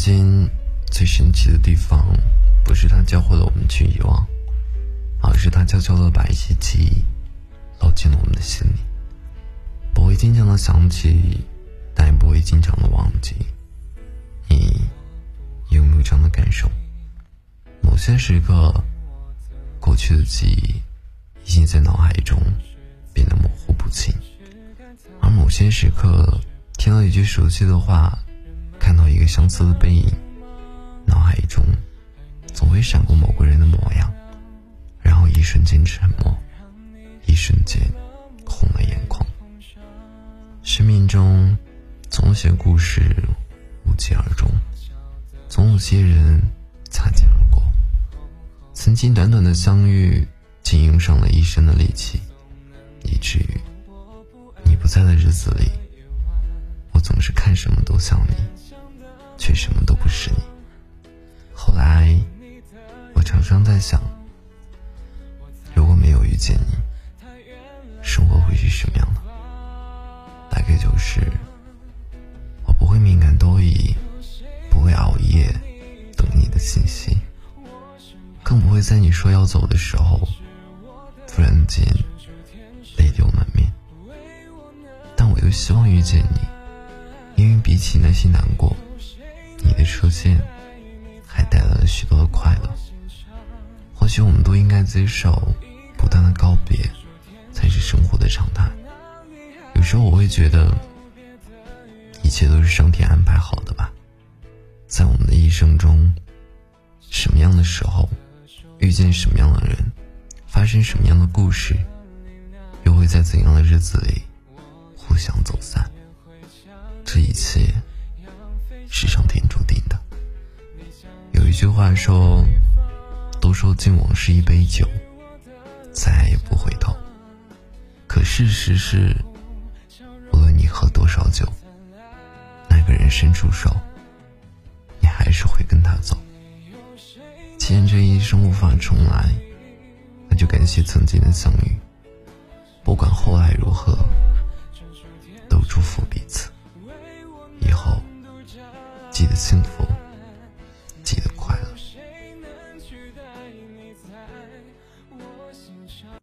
间最神奇的地方，不是它教会了我们去遗忘，而是它悄悄的把一些记忆烙进了我们的心里，不会经常的想起，但也不会经常的忘记。你有没有这样的感受？某些时刻，过去的记忆已经在脑海中变得模糊不清，而某些时刻，听到一句熟悉的话。相似的背影，脑海中总会闪过某个人的模样，然后一瞬间沉默，一瞬间红了眼眶。生命中总有些故事无疾而终，总有些人擦肩而过。曾经短短的相遇，竟用上了一生的力气，以至于你不在的日子里，我总是看什么都像你。却什么都不是你。后来，我常常在想，如果没有遇见你，生活会是什么样的？大概就是，我不会敏感多疑，不会熬夜等你的信息，更不会在你说要走的时候，突然间泪流满面。但我又希望遇见你，因为比起那些难过。你的出现，还带来了许多的快乐。或许我们都应该接受，不断的告别，才是生活的常态。有时候我会觉得，一切都是上天安排好的吧。在我们的一生中，什么样的时候，遇见什么样的人，发生什么样的故事，又会在怎样的日子里，互相走散。这一切。是上天注定的。有一句话说：“都说敬往事一杯酒，再也不回头。”可事实是，无论你喝多少酒，那个人伸出手，你还是会跟他走。既然这一生无法重来，那就感谢曾经的相遇。不管后来如何，都祝福彼此。你的幸福。